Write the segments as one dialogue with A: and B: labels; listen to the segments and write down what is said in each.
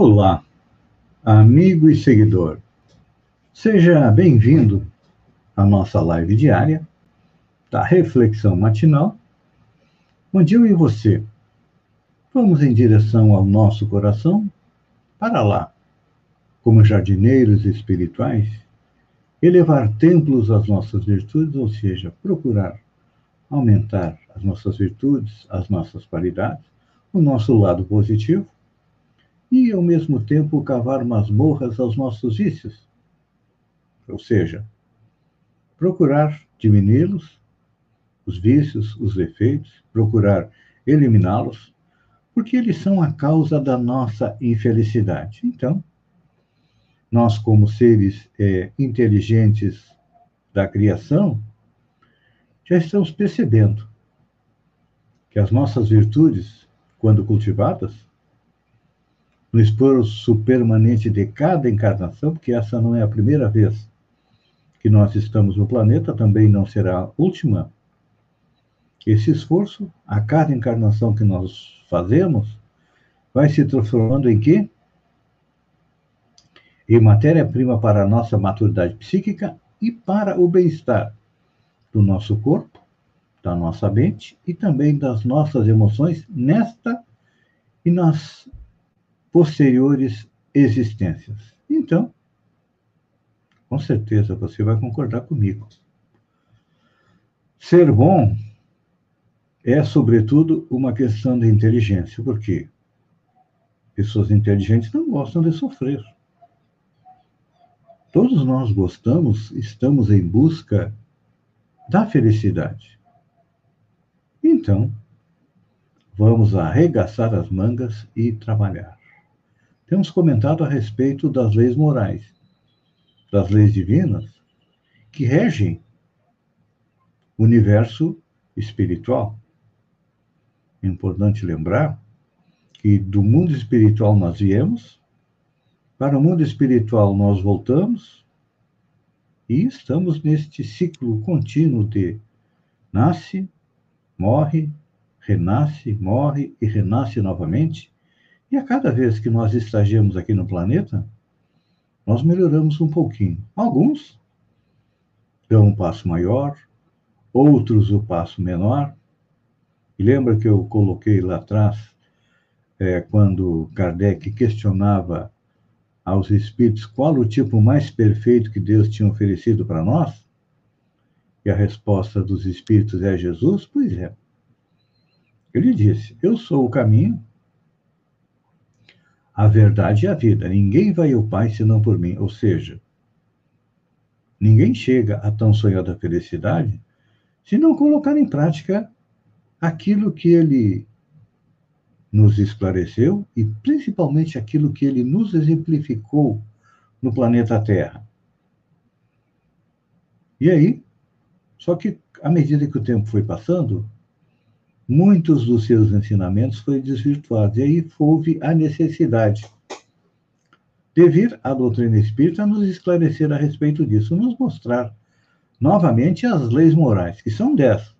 A: Olá, amigo e seguidor. Seja bem-vindo à nossa live diária da Reflexão Matinal, onde eu e você vamos em direção ao nosso coração para lá, como jardineiros espirituais, elevar templos às nossas virtudes, ou seja, procurar aumentar as nossas virtudes, as nossas qualidades, o nosso lado positivo e, ao mesmo tempo, cavar masmorras aos nossos vícios. Ou seja, procurar diminuí-los, os vícios, os defeitos, procurar eliminá-los, porque eles são a causa da nossa infelicidade. Então, nós, como seres é, inteligentes da criação, já estamos percebendo que as nossas virtudes, quando cultivadas, no esforço permanente de cada encarnação, porque essa não é a primeira vez que nós estamos no planeta, também não será a última. Esse esforço, a cada encarnação que nós fazemos, vai se transformando em quê? Em matéria-prima para a nossa maturidade psíquica e para o bem-estar do nosso corpo, da nossa mente e também das nossas emoções nesta e nas posteriores existências. Então, com certeza você vai concordar comigo. Ser bom é, sobretudo, uma questão de inteligência, porque pessoas inteligentes não gostam de sofrer. Todos nós gostamos, estamos em busca da felicidade. Então, vamos arregaçar as mangas e trabalhar temos comentado a respeito das leis morais, das leis divinas, que regem o universo espiritual. É importante lembrar que do mundo espiritual nós viemos, para o mundo espiritual nós voltamos, e estamos neste ciclo contínuo de nasce, morre, renasce, morre e renasce novamente, e a cada vez que nós estagiamos aqui no planeta, nós melhoramos um pouquinho. Alguns dão um passo maior, outros o um passo menor. E lembra que eu coloquei lá atrás, é, quando Kardec questionava aos espíritos qual o tipo mais perfeito que Deus tinha oferecido para nós? E a resposta dos espíritos é Jesus? Pois é. Ele disse: Eu sou o caminho, a verdade e a vida. Ninguém vai ao Pai senão por mim. Ou seja, ninguém chega a tão sonhada felicidade se não colocar em prática aquilo que ele nos esclareceu e principalmente aquilo que ele nos exemplificou no planeta Terra. E aí, só que à medida que o tempo foi passando, muitos dos seus ensinamentos foram desvirtuados. E aí houve a necessidade de vir a doutrina espírita nos esclarecer a respeito disso, nos mostrar novamente as leis morais, que são dez.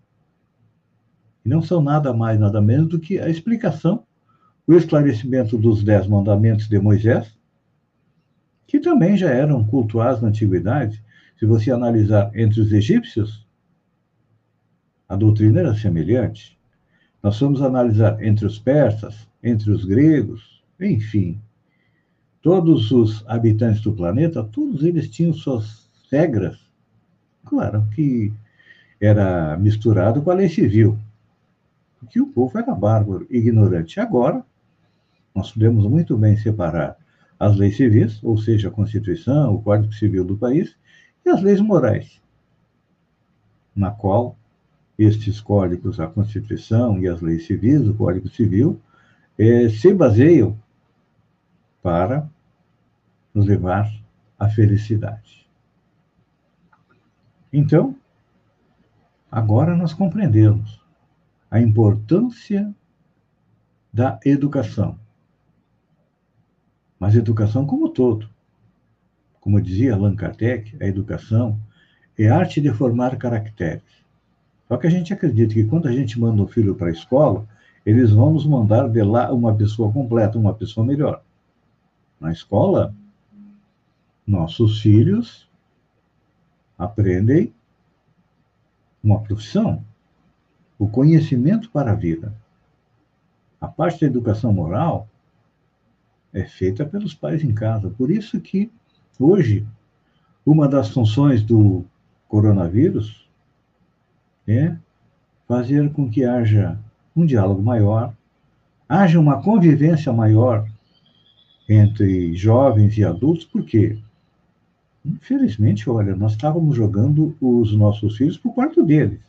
A: E não são nada mais, nada menos do que a explicação, o esclarecimento dos dez mandamentos de Moisés, que também já eram cultuados na antiguidade. Se você analisar entre os egípcios, a doutrina era semelhante. Nós vamos analisar entre os persas, entre os gregos, enfim, todos os habitantes do planeta, todos eles tinham suas regras. Claro que era misturado com a lei civil, porque o povo era bárbaro, ignorante. Agora, nós podemos muito bem separar as leis civis, ou seja, a Constituição, o Código Civil do país, e as leis morais, na qual estes códigos, a Constituição e as leis civis, o Código Civil, eh, se baseiam para nos levar à felicidade. Então, agora nós compreendemos a importância da educação. Mas educação como todo. Como dizia Allan Kardec, a educação é a arte de formar caracteres só que a gente acredita que quando a gente manda o filho para a escola, eles vão nos mandar de lá uma pessoa completa, uma pessoa melhor. na escola, nossos filhos aprendem uma profissão, o conhecimento para a vida. A parte da educação moral é feita pelos pais em casa. Por isso que hoje uma das funções do coronavírus é fazer com que haja um diálogo maior, haja uma convivência maior entre jovens e adultos, porque, infelizmente, olha, nós estávamos jogando os nossos filhos para o quarto deles.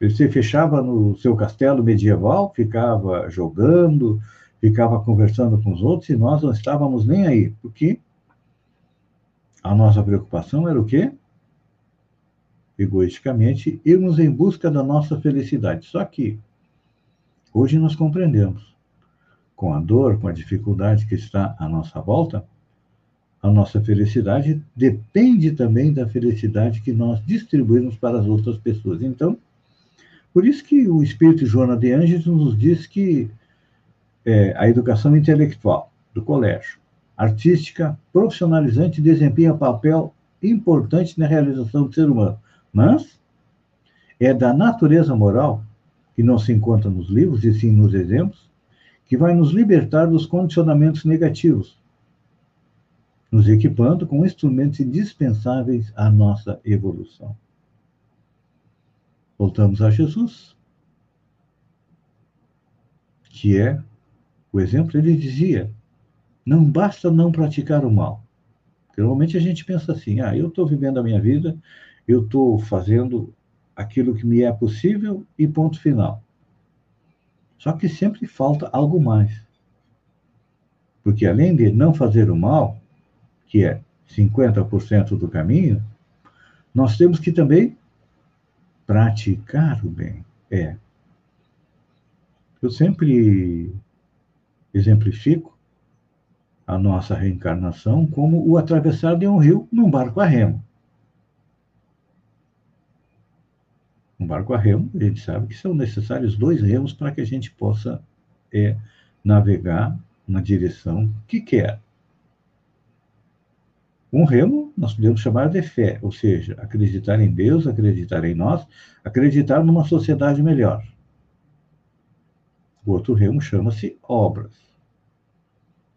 A: Você fechava no seu castelo medieval, ficava jogando, ficava conversando com os outros e nós não estávamos nem aí, porque a nossa preocupação era o quê? Egoisticamente, irmos em busca da nossa felicidade. Só que hoje nós compreendemos, com a dor, com a dificuldade que está à nossa volta, a nossa felicidade depende também da felicidade que nós distribuímos para as outras pessoas. Então, por isso que o Espírito Joana de Angelis nos diz que é, a educação intelectual do colégio, artística, profissionalizante, desempenha papel importante na realização do ser humano. Mas é da natureza moral, que não se encontra nos livros, e sim nos exemplos, que vai nos libertar dos condicionamentos negativos, nos equipando com instrumentos indispensáveis à nossa evolução. Voltamos a Jesus, que é o exemplo. Ele dizia: não basta não praticar o mal. Normalmente a gente pensa assim: ah, eu estou vivendo a minha vida, eu estou fazendo aquilo que me é possível e ponto final. Só que sempre falta algo mais. Porque além de não fazer o mal, que é 50% do caminho, nós temos que também praticar o bem. É. Eu sempre exemplifico a nossa reencarnação como o atravessar de um rio num barco a remo. Barco a remo, a gente sabe que são necessários dois remos para que a gente possa é, navegar na direção que quer. Um remo nós podemos chamar de fé, ou seja, acreditar em Deus, acreditar em nós, acreditar numa sociedade melhor. O outro remo chama-se obras.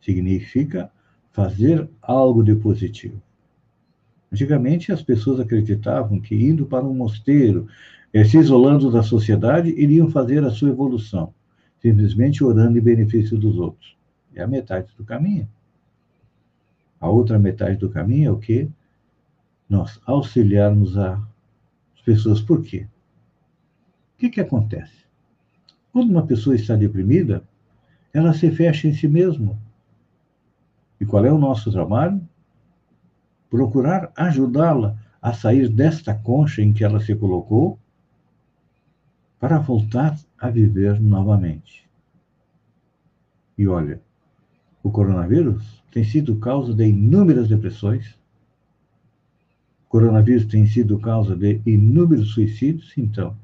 A: Significa fazer algo de positivo. Antigamente, as pessoas acreditavam que indo para um mosteiro, eh, se isolando da sociedade, iriam fazer a sua evolução, simplesmente orando em benefício dos outros. É a metade do caminho. A outra metade do caminho é o quê? Nós auxiliarmos as pessoas. Por quê? O que, que acontece? Quando uma pessoa está deprimida, ela se fecha em si mesma. E qual é o nosso trabalho? Procurar ajudá-la a sair desta concha em que ela se colocou para voltar a viver novamente. E olha, o coronavírus tem sido causa de inúmeras depressões. O coronavírus tem sido causa de inúmeros suicídios. Então,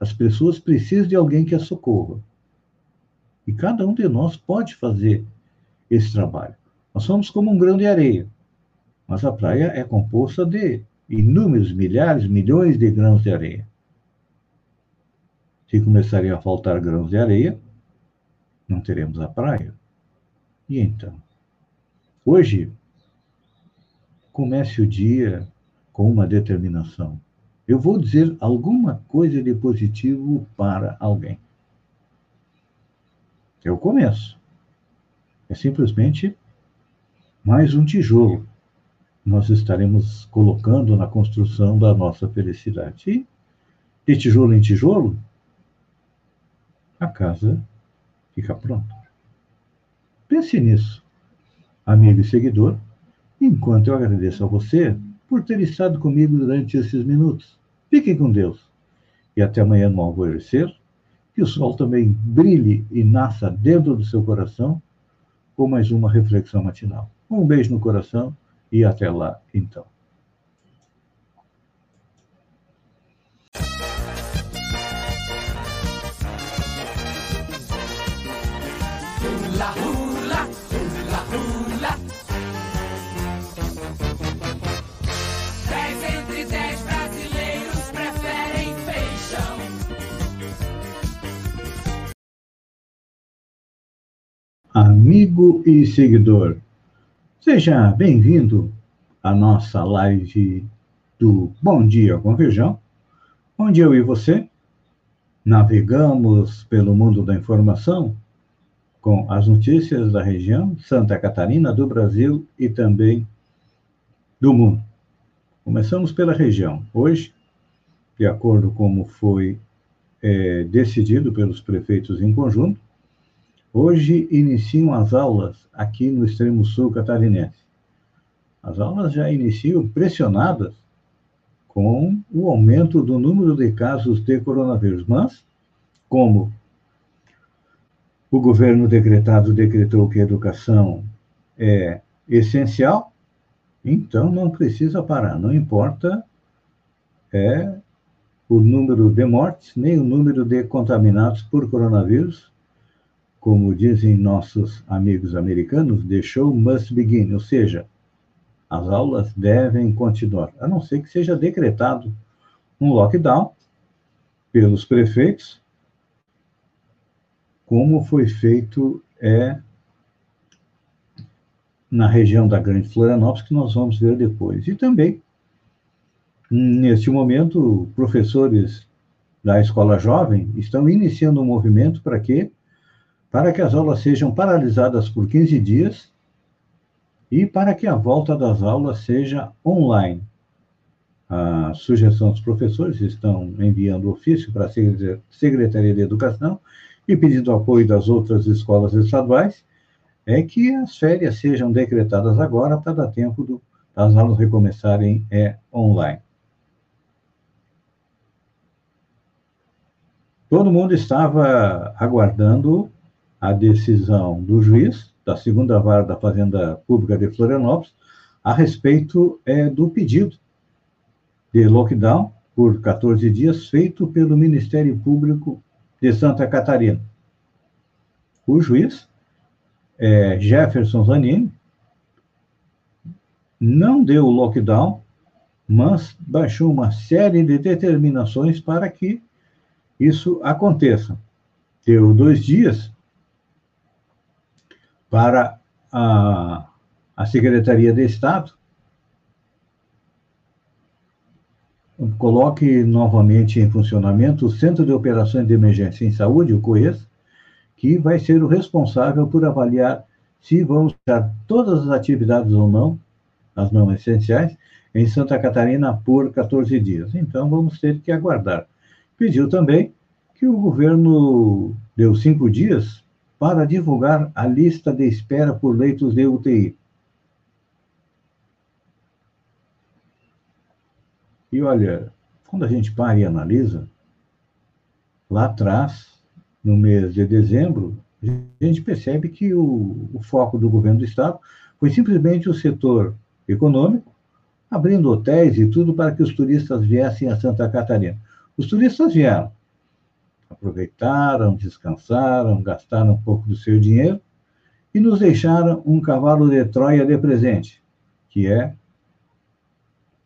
A: as pessoas precisam de alguém que as socorra. E cada um de nós pode fazer esse trabalho. Nós somos como um grão de areia, mas a praia é composta de inúmeros, milhares, milhões de grãos de areia. Se começarem a faltar grãos de areia, não teremos a praia. E então? Hoje, comece o dia com uma determinação. Eu vou dizer alguma coisa de positivo para alguém. O começo. É simplesmente mais um tijolo nós estaremos colocando na construção da nossa felicidade. E de tijolo em tijolo, a casa fica pronta. Pense nisso amigo e seguidor, enquanto eu agradeço a você por ter estado comigo durante esses minutos. Fiquem com Deus. E até amanhã no alvorecer, que o sol também brilhe e nasça dentro do seu coração com mais uma reflexão matinal. Um beijo no coração e até lá, então. Amigo e seguidor. Seja bem-vindo à nossa live do Bom Dia com Feijão, onde eu e você navegamos pelo mundo da informação com as notícias da região, Santa Catarina, do Brasil e também do mundo. Começamos pela região. Hoje, de acordo com como foi é, decidido pelos prefeitos em conjunto, Hoje iniciam as aulas aqui no extremo sul catarinense. As aulas já iniciam pressionadas com o aumento do número de casos de coronavírus, mas como o governo decretado decretou que a educação é essencial, então não precisa parar, não importa é o número de mortes, nem o número de contaminados por coronavírus, como dizem nossos amigos americanos, the show must begin, ou seja, as aulas devem continuar, a não ser que seja decretado um lockdown pelos prefeitos, como foi feito é, na região da Grande Florianópolis, que nós vamos ver depois. E também, neste momento, professores da escola jovem estão iniciando um movimento para que para que as aulas sejam paralisadas por 15 dias e para que a volta das aulas seja online. A sugestão dos professores estão enviando ofício para a Secretaria de Educação e pedindo apoio das outras escolas estaduais, é que as férias sejam decretadas agora para dar tempo do, das aulas recomeçarem é, online. Todo mundo estava aguardando a decisão do juiz da segunda vara da Fazenda Pública de Florianópolis a respeito é, do pedido de lockdown por 14 dias feito pelo Ministério Público de Santa Catarina. O juiz é, Jefferson Zanini não deu lockdown, mas baixou uma série de determinações para que isso aconteça. Deu dois dias para a, a Secretaria de Estado, coloque novamente em funcionamento o Centro de Operações de Emergência em Saúde, o COES, que vai ser o responsável por avaliar se vão usar todas as atividades ou não, as não essenciais, em Santa Catarina por 14 dias. Então, vamos ter que aguardar. Pediu também que o governo deu cinco dias para divulgar a lista de espera por leitos de UTI. E olha, quando a gente para e analisa, lá atrás, no mês de dezembro, a gente percebe que o, o foco do governo do Estado foi simplesmente o setor econômico, abrindo hotéis e tudo para que os turistas viessem a Santa Catarina. Os turistas vieram, aproveitaram, descansaram, gastaram um pouco do seu dinheiro e nos deixaram um cavalo de Troia de presente, que é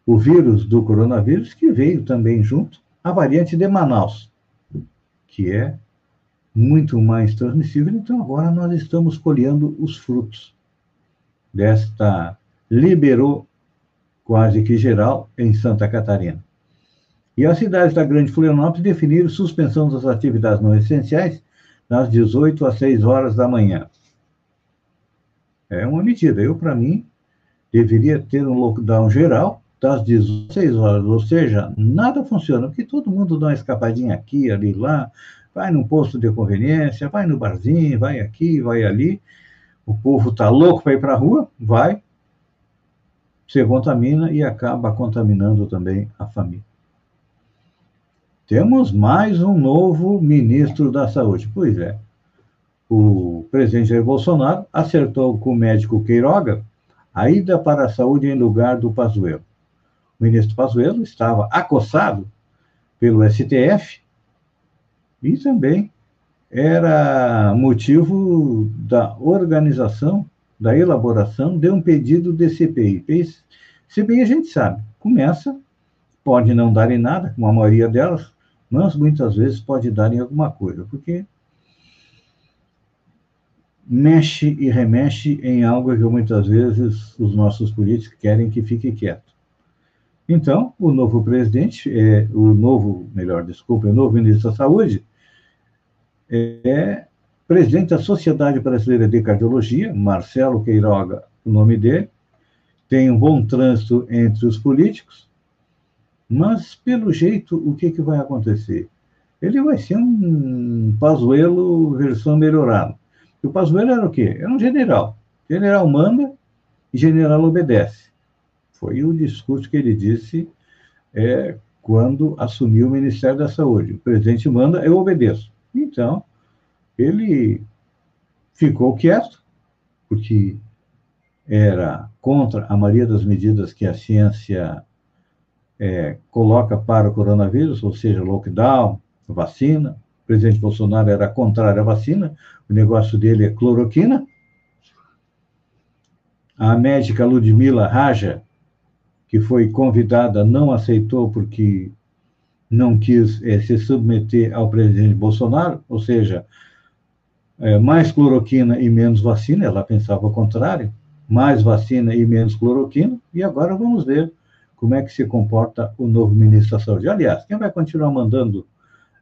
A: o vírus do coronavírus, que veio também junto, a variante de Manaus, que é muito mais transmissível. Então, agora nós estamos colhendo os frutos desta liberou quase que geral em Santa Catarina. E as cidades da Grande Florianópolis definiram suspensão das atividades não essenciais das 18 às 6 horas da manhã. É uma medida. Eu, para mim, deveria ter um lockdown geral das 16 horas, ou seja, nada funciona, porque todo mundo dá uma escapadinha aqui, ali, lá, vai num posto de conveniência, vai no barzinho, vai aqui, vai ali. O povo está louco para ir para a rua, vai, se contamina e acaba contaminando também a família. Temos mais um novo ministro da Saúde. Pois é. O presidente Jair Bolsonaro acertou com o médico Queiroga a ida para a saúde em lugar do Pazuello. O ministro Pazuello estava acossado pelo STF e também era motivo da organização, da elaboração de um pedido de CPI. CPI a gente sabe, começa, pode não dar em nada, como a maioria delas, mas muitas vezes pode dar em alguma coisa, porque mexe e remexe em algo que muitas vezes os nossos políticos querem que fique quieto. Então, o novo presidente, é, o novo, melhor, desculpa, o novo ministro da Saúde, é presidente da Sociedade Brasileira de Cardiologia, Marcelo Queiroga, o nome dele, tem um bom trânsito entre os políticos, mas, pelo jeito, o que, que vai acontecer? Ele vai ser um Pazuello versão melhorada. O Pazuello era o quê? Era um general. General manda e general obedece. Foi o discurso que ele disse é, quando assumiu o Ministério da Saúde. O presidente manda, eu obedeço. Então, ele ficou quieto, porque era contra a maioria das medidas que a ciência é, coloca para o coronavírus, ou seja, lockdown, vacina. O presidente Bolsonaro era contrário à vacina, o negócio dele é cloroquina. A médica Ludmila Raja, que foi convidada, não aceitou porque não quis é, se submeter ao presidente Bolsonaro, ou seja, é, mais cloroquina e menos vacina, ela pensava o contrário, mais vacina e menos cloroquina, e agora vamos ver como é que se comporta o novo ministro da Saúde. Aliás, quem vai continuar mandando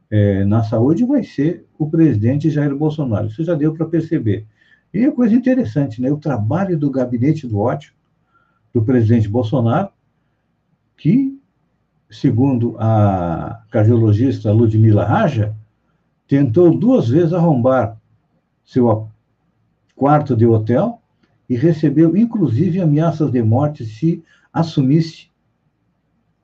A: é, na saúde vai ser o presidente Jair Bolsonaro, isso já deu para perceber. E é coisa interessante, né? O trabalho do gabinete do ódio do presidente Bolsonaro, que, segundo a cardiologista Ludmila Raja, tentou duas vezes arrombar seu quarto de hotel e recebeu, inclusive, ameaças de morte se assumisse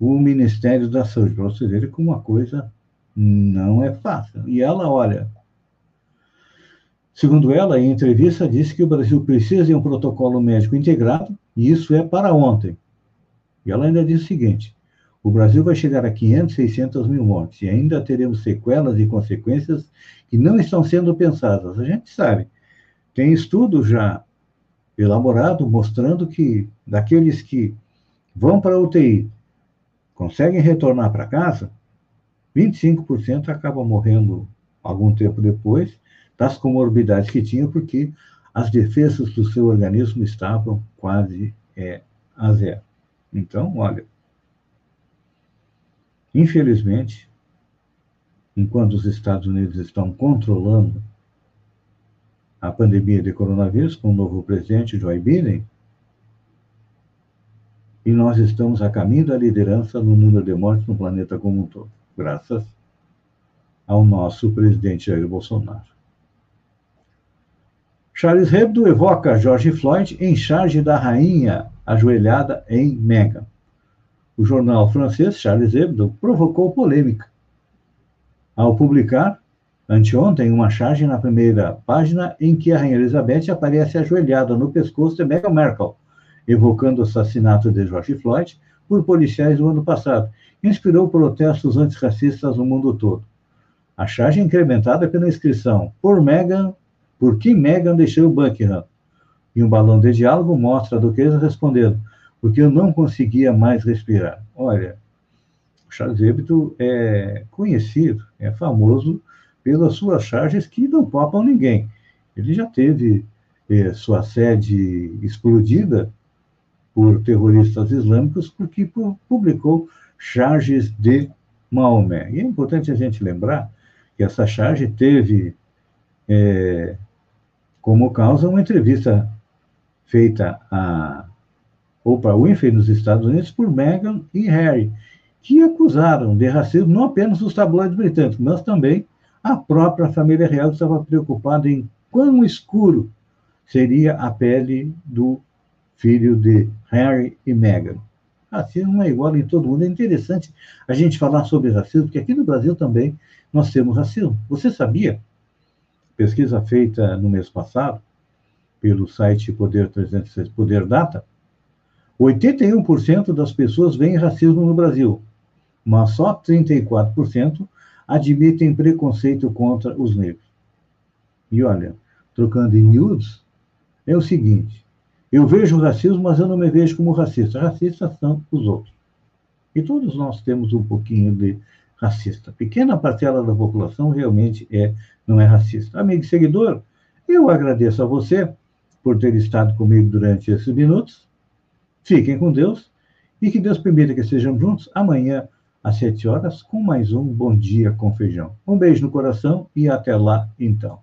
A: o Ministério da Saúde. Para vocês verem como uma coisa não é fácil. E ela, olha, segundo ela, em entrevista, disse que o Brasil precisa de um protocolo médico integrado, e isso é para ontem. E ela ainda diz o seguinte: o Brasil vai chegar a 500, 600 mil mortes e ainda teremos sequelas e consequências que não estão sendo pensadas. A gente sabe, tem estudo já elaborado mostrando que daqueles que vão para a UTI, conseguem retornar para casa, 25% acabam morrendo algum tempo depois das comorbidades que tinham, porque as defesas do seu organismo estavam quase é, a zero. Então, olha, Infelizmente, enquanto os Estados Unidos estão controlando a pandemia de coronavírus com o novo presidente Joe Biden, e nós estamos a caminho da liderança no número de mortes no planeta como um todo, graças ao nosso presidente Jair Bolsonaro. Charles Hebdo evoca George Floyd em charge da rainha ajoelhada em Meghan o jornal francês Charles Hebdo provocou polêmica ao publicar anteontem uma charge na primeira página em que a rainha Elizabeth aparece ajoelhada no pescoço de Meghan Markle, evocando o assassinato de George Floyd por policiais no ano passado, inspirou protestos antirracistas no mundo todo. A charge é incrementada pela inscrição por Meghan, por que Meghan deixou Buckingham. E um balão de diálogo mostra a duquesa respondendo: porque eu não conseguia mais respirar. Olha, Charles Hebdo é conhecido, é famoso pelas suas charges que não popam ninguém. Ele já teve é, sua sede explodida por terroristas islâmicos porque publicou charges de Maomé. E é importante a gente lembrar que essa charge teve é, como causa uma entrevista feita a Oprah Winfrey nos Estados Unidos por Meghan e Harry, que acusaram de racismo não apenas os tabloides britânicos, mas também a própria família real estava preocupada em quão escuro seria a pele do filho de Harry e Meghan. Racismo é igual em todo mundo. É interessante a gente falar sobre racismo, porque aqui no Brasil também nós temos racismo. Você sabia? Pesquisa feita no mês passado pelo site Poder 306 Poder Data, 81% das pessoas veem racismo no Brasil, mas só 34% admitem preconceito contra os negros. E olha, trocando em miúdos, é o seguinte: eu vejo racismo, mas eu não me vejo como racista. Racistas são os outros. E todos nós temos um pouquinho de racista. Pequena parcela da população realmente é não é racista. Amigo e seguidor, Eu agradeço a você por ter estado comigo durante esses minutos. Fiquem com Deus e que Deus permita que estejamos juntos amanhã às sete horas com mais um Bom Dia com Feijão. Um beijo no coração e até lá então.